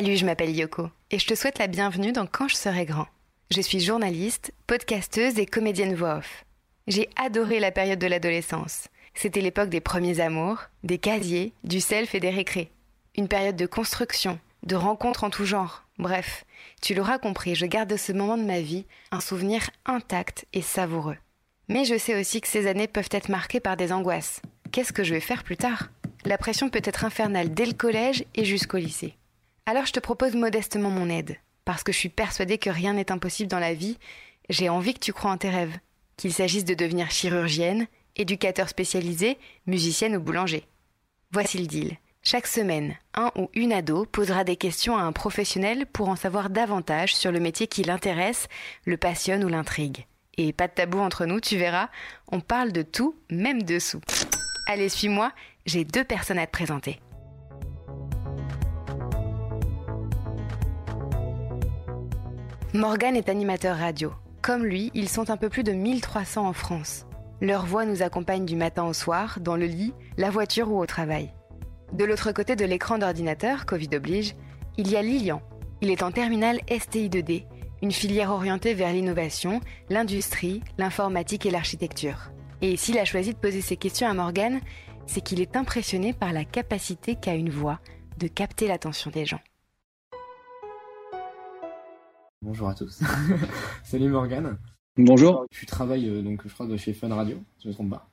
Salut, je m'appelle Yoko et je te souhaite la bienvenue dans Quand je serai grand. Je suis journaliste, podcasteuse et comédienne voix off. J'ai adoré la période de l'adolescence. C'était l'époque des premiers amours, des casiers, du self et des récrés. Une période de construction, de rencontres en tout genre. Bref, tu l'auras compris, je garde de ce moment de ma vie un souvenir intact et savoureux. Mais je sais aussi que ces années peuvent être marquées par des angoisses. Qu'est-ce que je vais faire plus tard? La pression peut être infernale dès le collège et jusqu'au lycée. Alors je te propose modestement mon aide, parce que je suis persuadée que rien n'est impossible dans la vie, j'ai envie que tu crois en tes rêves, qu'il s'agisse de devenir chirurgienne, éducateur spécialisé, musicienne ou boulanger. Voici le deal. Chaque semaine, un ou une ado posera des questions à un professionnel pour en savoir davantage sur le métier qui l'intéresse, le passionne ou l'intrigue. Et pas de tabou entre nous, tu verras, on parle de tout, même dessous. Allez, suis-moi, j'ai deux personnes à te présenter. Morgan est animateur radio. Comme lui, ils sont un peu plus de 1300 en France. Leur voix nous accompagne du matin au soir, dans le lit, la voiture ou au travail. De l'autre côté de l'écran d'ordinateur, Covid oblige, il y a Lilian. Il est en terminale STI2D, une filière orientée vers l'innovation, l'industrie, l'informatique et l'architecture. Et s'il a choisi de poser ses questions à Morgan, c'est qu'il est impressionné par la capacité qu'a une voix de capter l'attention des gens. Bonjour à tous. Salut Morgan. Bonjour. Tu travailles euh, donc je crois de chez Fun Radio, si je me trompe pas.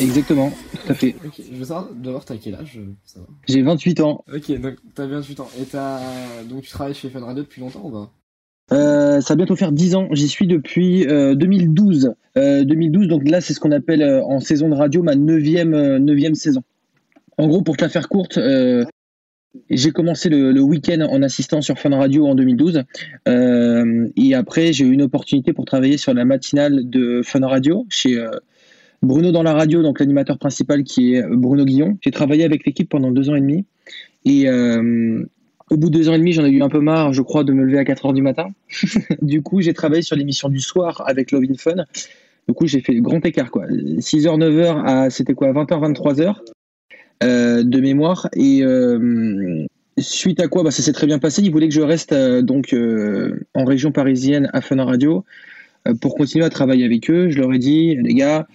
Exactement, tout à fait. Ok, je veux savoir d'abord t'as quel âge ça va J'ai 28 ans. Ok, donc t'as 28 ans. Et t'as donc tu travailles chez Fun Radio depuis longtemps ou pas? Euh, ça va bientôt faire 10 ans. J'y suis depuis euh, 2012. Euh, 2012, donc là, c'est ce qu'on appelle euh, en saison de radio ma neuvième, euh, neuvième saison. En gros, pour te la faire courte, euh, j'ai commencé le, week-end en assistant sur Fun Radio en 2012. Euh, et après, j'ai eu une opportunité pour travailler sur la matinale de Fun Radio chez euh, Bruno dans la radio, donc l'animateur principal qui est Bruno Guillon. J'ai travaillé avec l'équipe pendant deux ans et demi. Et euh, au bout de deux ans et demi, j'en ai eu un peu marre, je crois, de me lever à 4 heures du matin. du coup, j'ai travaillé sur l'émission du soir avec Love in Fun. Du coup, j'ai fait grand écart, quoi. 6h, 9h à, c'était quoi, 20h, 23h euh, de mémoire. Et euh, suite à quoi, bah, ça s'est très bien passé. Ils voulaient que je reste euh, donc euh, en région parisienne à Fun Radio euh, pour continuer à travailler avec eux. Je leur ai dit, les gars,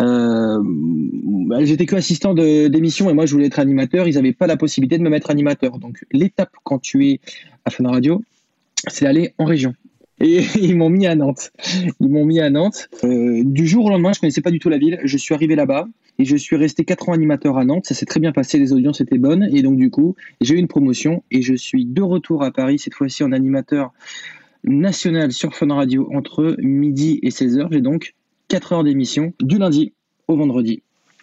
euh, bah, j'étais que assistant d'émission et moi je voulais être animateur. Ils n'avaient pas la possibilité de me mettre animateur. Donc l'étape quand tu es à Fun Radio, c'est d'aller en région. Et ils m'ont mis à Nantes. Ils m'ont mis à Nantes. Euh, du jour au lendemain, je connaissais pas du tout la ville. Je suis arrivé là-bas et je suis resté 4 ans animateur à Nantes. Ça s'est très bien passé, les audiences étaient bonnes. Et donc du coup, j'ai eu une promotion et je suis de retour à Paris, cette fois-ci en animateur national sur Fun Radio entre midi et 16h. J'ai donc 4 heures d'émission du lundi au vendredi,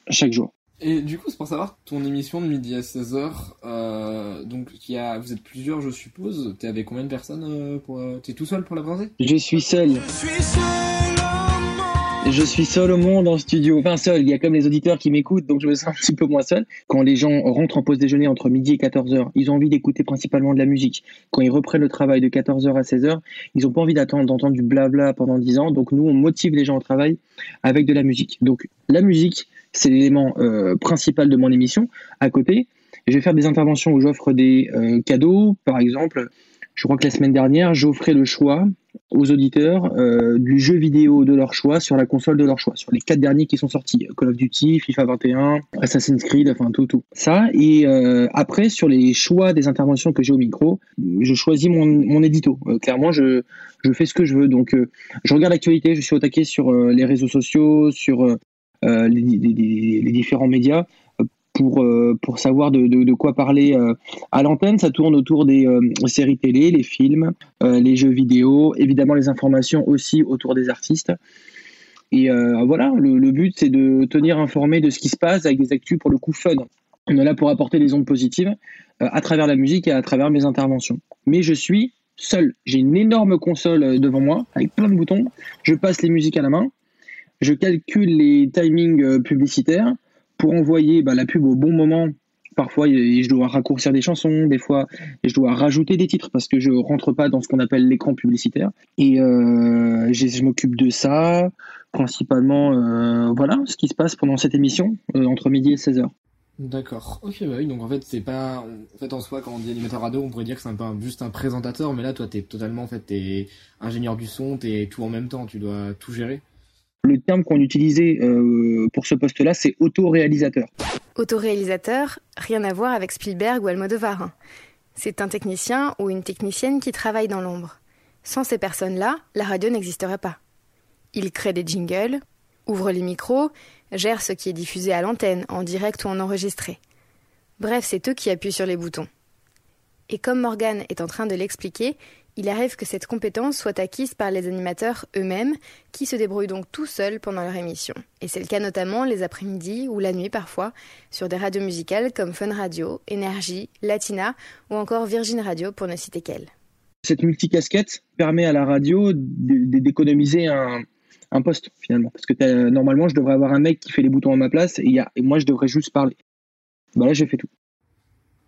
chaque jour. Et du coup, c'est pour savoir ton émission de midi à 16h. Euh, donc il y a, vous êtes plusieurs, je suppose. T'es avec combien de personnes euh, pour, euh, T'es tout seul pour la présenter Je suis seul. Je suis seul au monde en studio. Enfin seul, il y a comme les auditeurs qui m'écoutent, donc je me sens un petit peu moins seul. Quand les gens rentrent en pause déjeuner entre midi et 14h, ils ont envie d'écouter principalement de la musique. Quand ils reprennent le travail de 14h à 16h, ils n'ont pas envie d'attendre d'entendre du blabla pendant 10 ans. Donc nous, on motive les gens au travail avec de la musique. Donc la musique, c'est l'élément euh, principal de mon émission. À côté, je vais faire des interventions où j'offre des euh, cadeaux. Par exemple, je crois que la semaine dernière, j'offrais le choix aux auditeurs euh, du jeu vidéo de leur choix sur la console de leur choix, sur les quatre derniers qui sont sortis Call of Duty, FIFA 21, Assassin's Creed, enfin tout, tout. Ça, et après, sur les choix des interventions que j'ai au micro, je choisis mon, mon édito. Clairement, je, je fais ce que je veux. Donc, je regarde l'actualité, je suis au taquet sur les réseaux sociaux, sur les, les- différents médias. euh, Pour, euh, pour savoir de, quoi parler euh, à l'antenne, ça tourne autour des euh, séries télé, les films, euh, les jeux vidéo, évidemment les informations aussi autour des artistes. Et euh, voilà, le, but c'est de tenir informé de ce qui se passe avec des actus pour le coup fun. On est là pour apporter des ondes positives euh, à travers la musique et à travers mes interventions. Mais je suis seul. J'ai une énorme console euh, devant moi avec plein de boutons. Je passe les musiques à la main. Je calcule les timings euh, publicitaires pour envoyer bah, la pub au bon moment. Parfois, je dois raccourcir des chansons, des fois, je dois rajouter des titres parce que je rentre pas dans ce qu'on appelle l'écran publicitaire. Et euh, je m'occupe de ça, principalement, euh, voilà, ce qui se passe pendant cette émission, entre midi et 16h. D'accord. Ok, bah oui, donc en fait, c'est pas. En fait, en soi, quand on dit animateur radio, on pourrait dire que c'est un peu juste un présentateur, mais là, toi, t'es totalement, en fait, t'es ingénieur du son, t'es tout en même temps, tu dois tout gérer. Le terme qu'on utilisait euh, pour ce poste-là, c'est autoréalisateur. Autoréalisateur, rien à voir avec Spielberg ou Almodovar. C'est un technicien ou une technicienne qui travaille dans l'ombre. Sans ces personnes-là, la radio n'existerait pas. Ils créent des jingles, ouvrent les micros, gèrent ce qui est diffusé à l'antenne, en direct ou en enregistré. Bref, c'est eux qui appuient sur les boutons. Et comme Morgan est en train de l'expliquer, il arrive que cette compétence soit acquise par les animateurs eux-mêmes, qui se débrouillent donc tout seuls pendant leur émission. Et c'est le cas notamment les après-midi ou la nuit parfois, sur des radios musicales comme Fun Radio, Énergie, Latina ou encore Virgin Radio pour ne citer qu'elles. Cette multicasquette permet à la radio d'économiser un, un poste finalement. Parce que normalement, je devrais avoir un mec qui fait les boutons à ma place et moi, je devrais juste parler. Bah là, j'ai fait tout.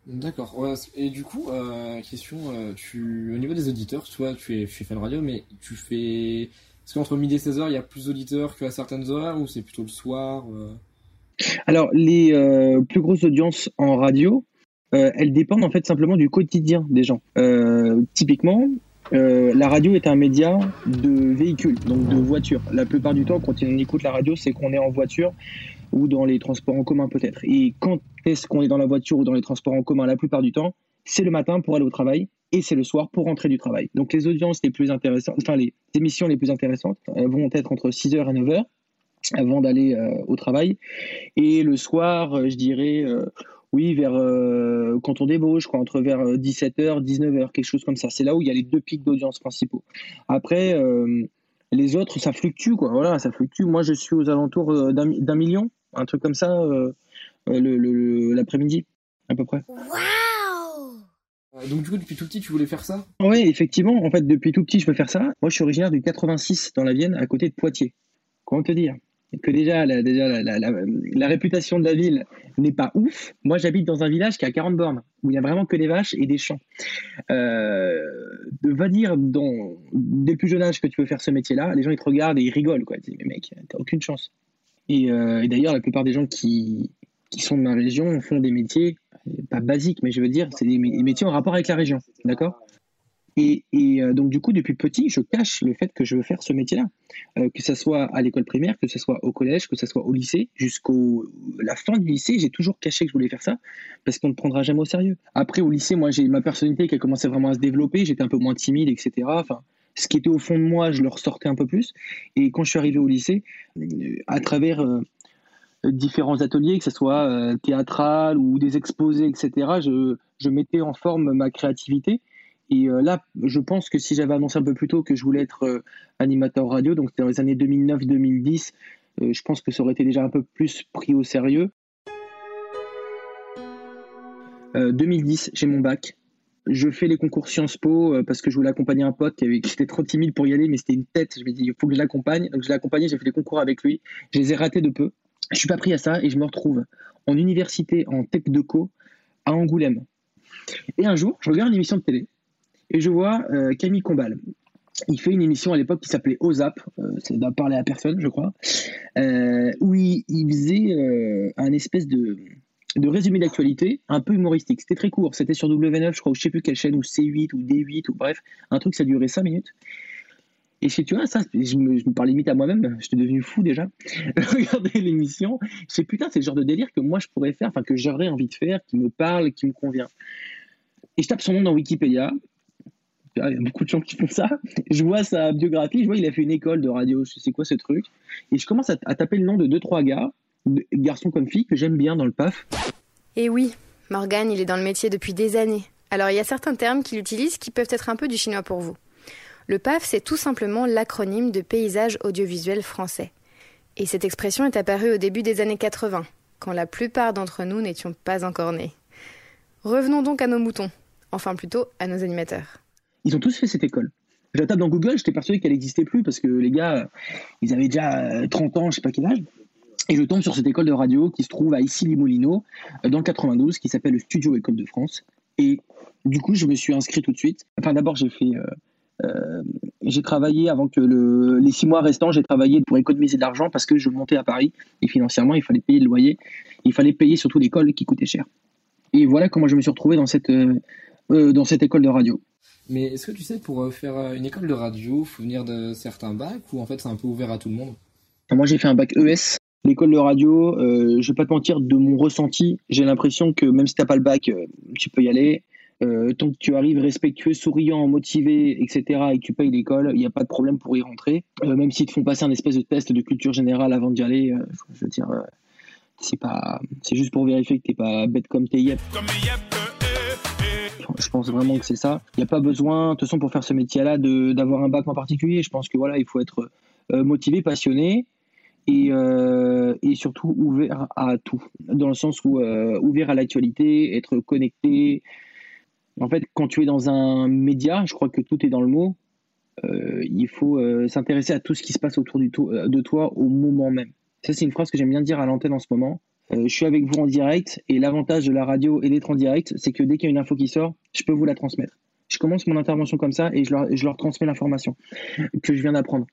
D'accord. Et du coup, euh, question, euh, tu, au niveau des auditeurs, tu vois, tu es Fun Radio, mais tu fais. Est-ce qu'entre midi et 16h, il y a plus d'auditeurs qu'à certaines heures, ou c'est plutôt le soir euh Alors, les plus grosses audiences en radio, elles dépendent en fait simplement du quotidien des gens. Typiquement, la radio est un média de véhicule, donc de voiture. La plupart du temps, quand on écoute la radio, c'est qu'on est en voiture ou dans les transports en commun peut-être. Et quand est-ce qu'on est dans la voiture ou dans les transports en commun la plupart du temps C'est le matin pour aller au travail et c'est le soir pour rentrer du travail. Donc les audiences les plus intéressantes, enfin les émissions les plus intéressantes euh, vont être entre 6h et 9h avant d'aller euh, au travail. Et le soir, euh, je dirais, oui, vers quand on débauche, quoi, entre vers 17h, 19h, quelque chose comme ça. C'est là où il y a les deux pics d'audience principaux. Après, les autres, ça fluctue, quoi. Voilà, ça fluctue. Moi, je suis aux alentours d'un million, un truc comme ça, euh, l'après-midi, à peu près. Euh, Donc, du coup, depuis tout petit, tu voulais faire ça? Oui, effectivement, en fait, depuis tout petit, je peux faire ça. Moi, je suis originaire du 86 dans la Vienne, à côté de Poitiers. Comment te dire? Que déjà, la, déjà la, la- la- la réputation de la ville n'est pas ouf. Moi, j'habite dans un village qui a 40 bornes, où il y a vraiment que des vaches et des champs. Euh, de va dire dans, dès le plus jeune âge que tu peux faire ce métier-là, les gens ils te regardent et ils rigolent. Quoi. Ils disent, mais mec, t'as aucune chance. Et, euh, et d'ailleurs, la plupart des gens qui, qui sont de ma région font des métiers, euh, pas basiques, mais je veux dire, c'est des mé- des métiers en rapport avec la région. D'accord? Et, et, euh, donc, du coup, depuis petit, je cache le fait que je veux faire ce métier-là. Que ce soit à l'école primaire, que ce soit au collège, que ce soit au lycée, jusqu'au la fin du lycée, j'ai toujours caché que je voulais faire ça parce qu'on ne prendra jamais au sérieux. Après, au lycée, moi, j'ai ma personnalité qui a commencé vraiment à se développer. J'étais un peu moins timide, etc. Enfin, ce qui était au fond de moi, je le ressortais un peu plus. Et quand je suis arrivé au lycée, euh, à travers euh, différents ateliers, que ce soit euh, théâtral ou des exposés, etc., je, mettais en forme ma créativité. Et là, je pense que si j'avais annoncé un peu plus tôt que je voulais être animateur radio, donc c'était dans les années 2009-2010, euh, je pense que ça aurait été déjà un peu plus pris au sérieux. Euh, 2010, j'ai mon bac. Je fais les concours Sciences Po euh, parce que je voulais accompagner un pote qui, avait- trop timide pour y aller, mais c'était une tête. Je me dis, il faut que je l'accompagne. Donc je l'ai accompagné, j'ai fait les concours avec lui. Je les ai ratés de peu. Je suis pas pris à ça et je me retrouve en université en tech de co à Angoulême. Et un jour, je regarde une émission de télé et je vois euh, Camille Combal. Il fait une émission à l'époque qui s'appelait OZAP, euh, ça doit parler à personne, je crois, euh, où il, faisait un espèce de, de résumé d'actualité un peu humoristique. C'était très court, c'était sur W9, je crois, ou je sais plus quelle chaîne, ou C8, ou D8, ou bref, un truc, ça durait 5 minutes. Et sais, tu vois, ça, je me, je parle limite à moi-même, j'étais devenu fou déjà. Regarder l'émission, je putain, c'est le genre de délire que moi je pourrais faire, enfin que j'aurais envie de faire, qui me parle, qui me convient. Et je tape son nom dans Wikipédia, il y a beaucoup de gens qui font ça. Je vois sa biographie, je vois il a fait une école de radio, je sais quoi ce truc. Et je commence à, taper le nom de deux trois gars, garçons comme filles, que j'aime bien dans le PAF. Et oui, Morgan, il est dans le métier depuis des années. Alors il y a certains termes qu'il utilise qui peuvent être un peu du chinois pour vous. Le PAF, c'est tout simplement l'acronyme de paysage audiovisuel français. Et cette expression est apparue au début des années 80, quand la plupart d'entre nous n'étions pas encore nés. Revenons donc à nos moutons, enfin plutôt à nos animateurs. Ils ont tous fait cette école. Je la tape dans Google, j'étais persuadé qu'elle n'existait plus parce que les gars, ils avaient déjà euh, 30 ans, je sais pas quel âge. Et je tombe sur cette école de radio qui se trouve à Issy-les-Moulineaux, euh, dans le 92, qui s'appelle le Studio École de France. Et du coup, je me suis inscrit tout de suite. Enfin, d'abord, j'ai fait euh, j'ai travaillé avant que le, les six mois restants, j'ai travaillé pour économiser de l'argent parce que je montais à Paris et financièrement, il fallait payer le loyer, il fallait payer surtout l'école qui coûtait cher. Et voilà comment je me suis retrouvé dans cette, dans cette école de radio. Mais est-ce que tu sais, pour faire une école de radio, il faut venir de certains bacs ou en fait c'est un peu ouvert à tout le monde? Moi j'ai fait un bac ES L'école de radio, euh, je vais pas te mentir, de mon ressenti, j'ai l'impression que même si tu n'as pas le bac, euh, tu peux y aller. Euh, tant que tu arrives respectueux, souriant, motivé, etc., et que tu payes l'école, il n'y a pas de problème pour y rentrer. même s'ils te font passer un espèce de test de culture générale avant d'y aller, je veux dire, c'est pas, c'est juste pour vérifier que tu n'es pas bête comme t'es yep. Je pense vraiment que c'est ça. Il n'y a pas besoin, de toute façon, pour faire ce métier-là, d'avoir un bac en particulier. Je pense que voilà, il faut être motivé, passionné, et, euh, et, surtout ouvert à tout, dans le sens où euh, ouvert à l'actualité, être connecté. En fait, quand tu es dans un média, je crois que tout est dans le mot, euh, il faut s'intéresser à tout ce qui se passe autour de toi au moment même. Ça, c'est une phrase que j'aime bien dire à l'antenne en ce moment. je suis avec vous en direct et l'avantage de la radio et d'être en direct, c'est que dès qu'il y a une info qui sort, je peux vous la transmettre. Je commence mon intervention comme ça et je leur transmets l'information que je viens d'apprendre.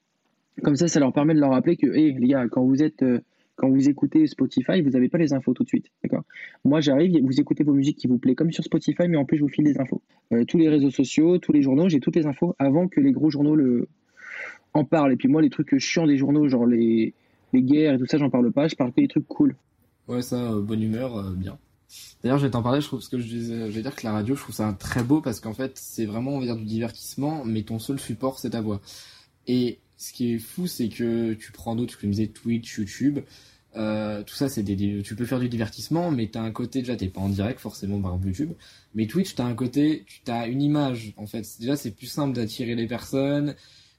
Comme ça, ça leur permet de leur rappeler que, hé, les gars, quand vous êtes, euh, quand vous écoutez Spotify, vous n'avez pas les infos tout de suite. D'accord? Moi, j'arrive, vous écoutez vos musiques qui vous plaît, comme sur Spotify, mais en plus, je vous file des infos. Euh, tous les réseaux sociaux, tous les journaux, j'ai toutes les infos avant que les gros journaux le... en parlent. Et puis moi, les trucs chiants des journaux, genre les, les guerres et tout ça, j'en parle pas. Je parle que des trucs cool. Ouais, ça, euh, bonne humeur, bien. D'ailleurs, je vais t'en parler, je trouve, parce que je, je vais dire que la radio, je trouve ça très beau parce qu'en fait, c'est vraiment, on va dire, du divertissement, mais ton seul support, c'est ta voix. Et ce qui est fou, c'est que tu prends d'autres, comme je disais, Twitch, YouTube, euh, tout ça, c'est des, tu peux faire du divertissement, mais t'as un côté, déjà, t'es pas en direct, forcément, par YouTube, mais Twitch, t'as un côté, tu as une image, en fait. Déjà, c'est plus simple d'attirer les personnes,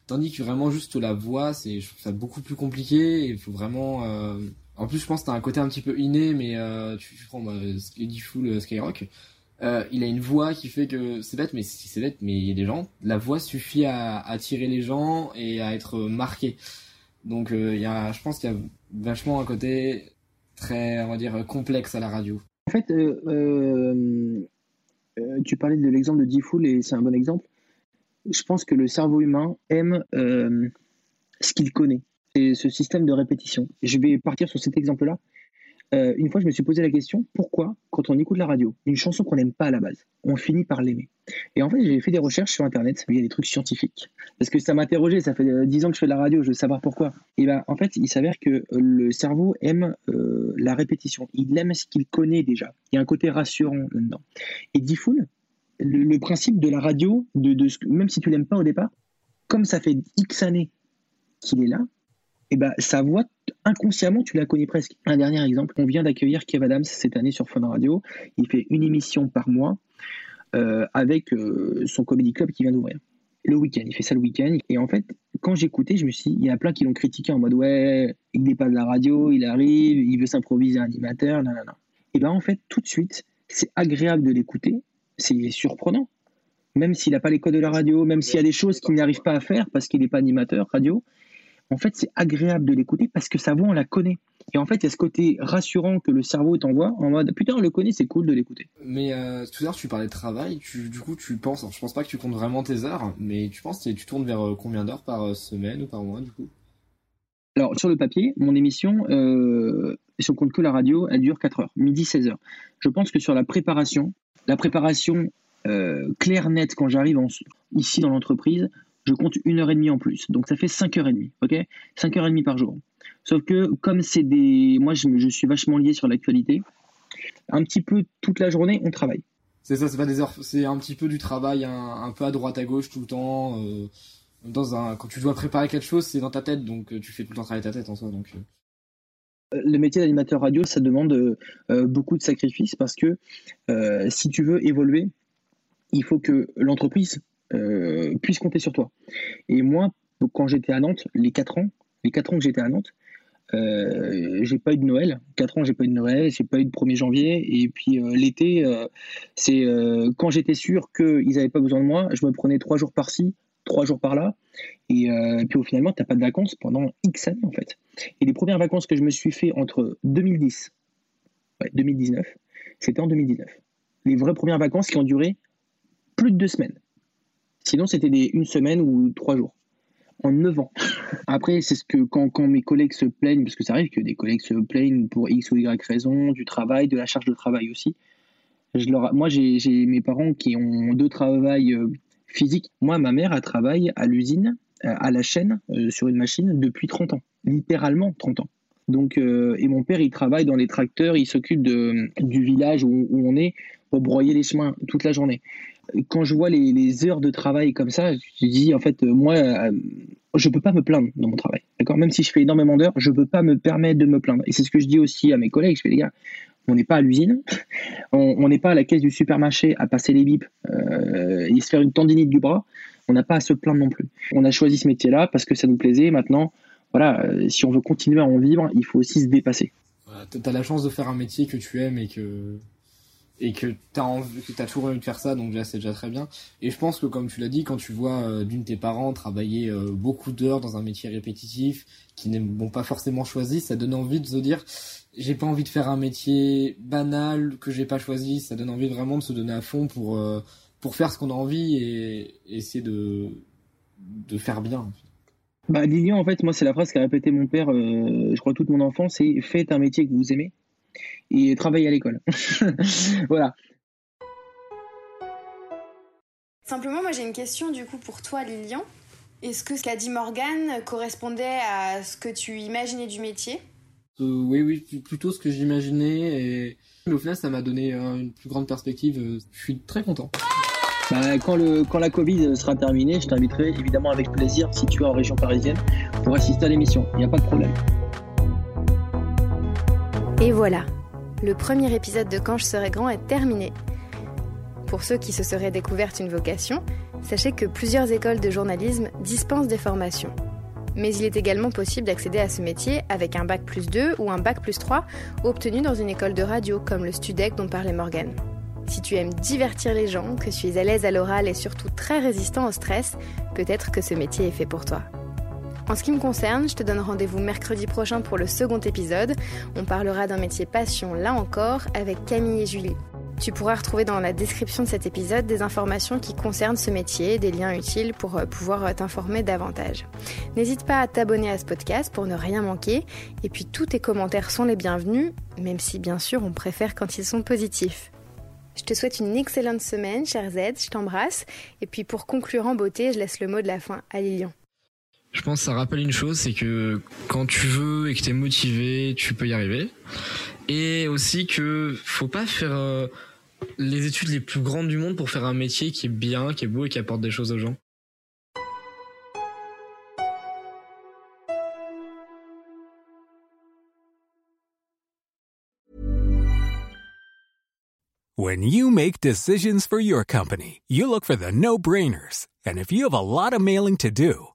tandis que vraiment, juste la voix, c'est, je trouve ça beaucoup plus compliqué, il faut vraiment, euh... en plus, je pense que t'as un côté un petit peu inné, mais euh, tu, tu prends, bah, Skyrock, euh, il a une voix qui fait que c'est bête, mais c'est bête, mais il y a des gens. La voix suffit à attirer les gens et à être marqué. Donc euh, il y a, je pense qu'il y a vachement un côté très, on va dire, complexe à la radio. En fait, euh, tu parlais de l'exemple de D-Fool et c'est un bon exemple. Je pense que le cerveau humain aime ce qu'il connaît. C'est ce système de répétition. Je vais partir sur cet exemple-là. Euh, une fois, je me suis posé la question pourquoi, quand on écoute la radio, une chanson qu'on n'aime pas à la base, on finit par l'aimer? Et en fait, j'ai fait des recherches sur Internet, il y a des trucs scientifiques. Parce que ça m'interrogeait, ça fait 10 euh, ans que je fais de la radio, je veux savoir pourquoi. Et ben, en fait, il s'avère que le cerveau aime euh, la répétition. Il aime ce qu'il connaît déjà. Il y a un côté rassurant là-dedans. Et Diffoul, le, le, principe de la radio, de, même si tu l'aimes pas au départ, comme ça fait X années qu'il est là, et ben, sa voix, inconsciemment, tu la connais presque. Un dernier exemple, on vient d'accueillir Kev Adams cette année sur Fun Radio. Il fait une émission par mois euh, avec euh, son comedy club qui vient d'ouvrir. Le week-end, il fait ça le week-end. Et en fait, quand j'écoutais, je me suis dit, il y a plein qui l'ont critiqué en mode ouais, il n'est pas de la radio, il arrive, il veut s'improviser animateur, non, non, non. Et ben en fait, tout de suite, c'est agréable de l'écouter, c'est surprenant. Même s'il n'a pas les codes de la radio, même s'il y a des choses qu'il n'arrive pas à faire parce qu'il n'est pas animateur radio, en fait, c'est agréable de l'écouter parce que sa voix, on la connaît. Et en fait, il y a ce côté rassurant que le cerveau t'envoie en mode putain, on le connaît, c'est cool de l'écouter. Mais euh, tout à l'heure, tu parlais de travail. du coup, tu penses, je pense pas que tu comptes vraiment tes heures, mais tu penses que tu tournes vers euh, combien d'heures par euh, semaine ou par mois du coup? Alors, sur le papier, mon émission, euh, si on compte que la radio, elle dure 4 heures, midi 16 heures. Je pense que sur la préparation, la préparation claire, nette, quand j'arrive ici dans l'entreprise, je compte une heure et demie en plus. Donc ça fait 5 heures et demie, ok? 5 heures et demie par jour. Sauf que comme c'est des... Moi, je, suis vachement lié sur l'actualité. Un petit peu toute la journée, on travaille. C'est ça, c'est pas des heures, c'est un petit peu du travail, un, peu à droite à gauche tout le temps. Euh, dans un, quand tu dois préparer quelque chose, c'est dans ta tête, donc euh, tu fais tout le temps travailler ta tête en soi. Donc, euh. Le métier d'animateur radio, ça demande beaucoup de sacrifices parce que si tu veux évoluer, il faut que l'entreprise euh, puisse compter sur toi. Et moi, quand j'étais à Nantes, les 4 ans, les 4 ans que j'étais à Nantes, euh, j'ai pas eu de Noël. 4 ans, j'ai pas eu de Noël, j'ai pas eu de 1er janvier. Et puis euh, l'été, euh, c'est quand j'étais sûr qu'ils n'avaient pas besoin de moi, je me prenais 3 jours par-ci, 3 jours par-là. Et, puis au finalement, tu n'as pas de vacances pendant X années en fait. Et les premières vacances que je me suis fait entre 2010 et 2019, c'était en 2019. Les vraies premières vacances qui ont duré plus de deux semaines. Sinon, c'était une semaine ou trois jours. En neuf ans. Après, c'est ce que quand, mes collègues se plaignent, parce que ça arrive que des collègues se plaignent pour X ou Y raison, du travail, de la charge de travail aussi. Moi, j'ai mes parents qui ont deux travails euh, physiques. Moi, ma mère, a travaillé à l'usine, euh, à la chaîne, euh, sur une machine depuis 30 ans. Littéralement 30 ans. Donc, et mon père, il travaille dans les tracteurs, il s'occupe du village où, on est pour broyer les chemins toute la journée quand je vois les, heures de travail comme ça, je dis en fait, moi, euh, je peux pas me plaindre dans mon travail. D'accord? Même si je fais énormément d'heures, je peux pas me permettre de me plaindre. Et c'est ce que je dis aussi à mes collègues. Je fais les gars, on n'est pas à l'usine, on n'est pas à la caisse du supermarché à passer les bips euh, et se faire une tendinite du bras. On n'a pas à se plaindre non plus. On a choisi ce métier-là parce que ça nous plaisait. Maintenant, voilà, euh, si on veut continuer à en vivre, il faut aussi se dépasser. tu as la chance de faire un métier que tu aimes et que et que t'as envie, que t'as toujours envie de faire ça, donc là c'est déjà très bien. Et je pense que comme tu l'as dit, quand tu vois euh, d'une de tes parents travailler euh, beaucoup d'heures dans un métier répétitif, qui n'est pas forcément choisi, ça donne envie de se dire, j'ai pas envie de faire un métier banal que j'ai pas choisi. Ça donne envie vraiment de se donner à fond pour euh, pour faire ce qu'on a envie et, essayer de de faire bien. Bah Lilian, en fait, moi c'est la phrase qu'a répété mon père, je crois toute mon enfance, c'est faites un métier que vous aimez et travailler à l'école. voilà. Simplement, moi j'ai une question du coup pour toi, Lilian. Est-ce que ce qu'a dit Morgane correspondait à ce que tu imaginais du métier? Euh, Oui, oui, plutôt ce que j'imaginais. Et au final, ça m'a donné euh, une plus grande perspective. Euh, je suis très content. Bah, quand, le, quand la Covid sera terminée, je t'inviterai évidemment avec plaisir, si tu es en région parisienne, pour assister à l'émission. Il n'y a pas de problème. Et voilà, le premier épisode de Quand je serai grand est terminé. Pour ceux qui se seraient découvertes une vocation, sachez que plusieurs écoles de journalisme dispensent des formations. Mais il est également possible d'accéder à ce métier avec un bac plus 2 ou un bac plus 3 obtenu dans une école de radio comme le Studec dont parlait Morgan. Si tu aimes divertir les gens, que tu es à l'aise à l'oral et surtout très résistant au stress, peut-être que ce métier est fait pour toi. En ce qui me concerne, je te donne rendez-vous mercredi prochain pour le second épisode. On parlera d'un métier passion là encore avec Camille et Julie. Tu pourras retrouver dans la description de cet épisode des informations qui concernent ce métier, des liens utiles pour euh, pouvoir euh, t'informer davantage. N'hésite pas à t'abonner à ce podcast pour ne rien manquer. Et puis tous tes commentaires sont les bienvenus, même si bien sûr on préfère quand ils sont positifs. Je te souhaite une excellente semaine, cher Z, je t'embrasse. Et puis pour conclure en beauté, je laisse le mot de la fin à Lilian. Je pense que ça rappelle une chose, c'est que quand tu veux et que tu es motivé, tu peux y arriver. Et aussi que faut pas faire euh, les études les plus grandes du monde pour faire un métier qui est bien, qui est beau et qui apporte des choses aux gens. When you make decisions for your company, you look for the no-brainers. And if you have a lot of mailing to do,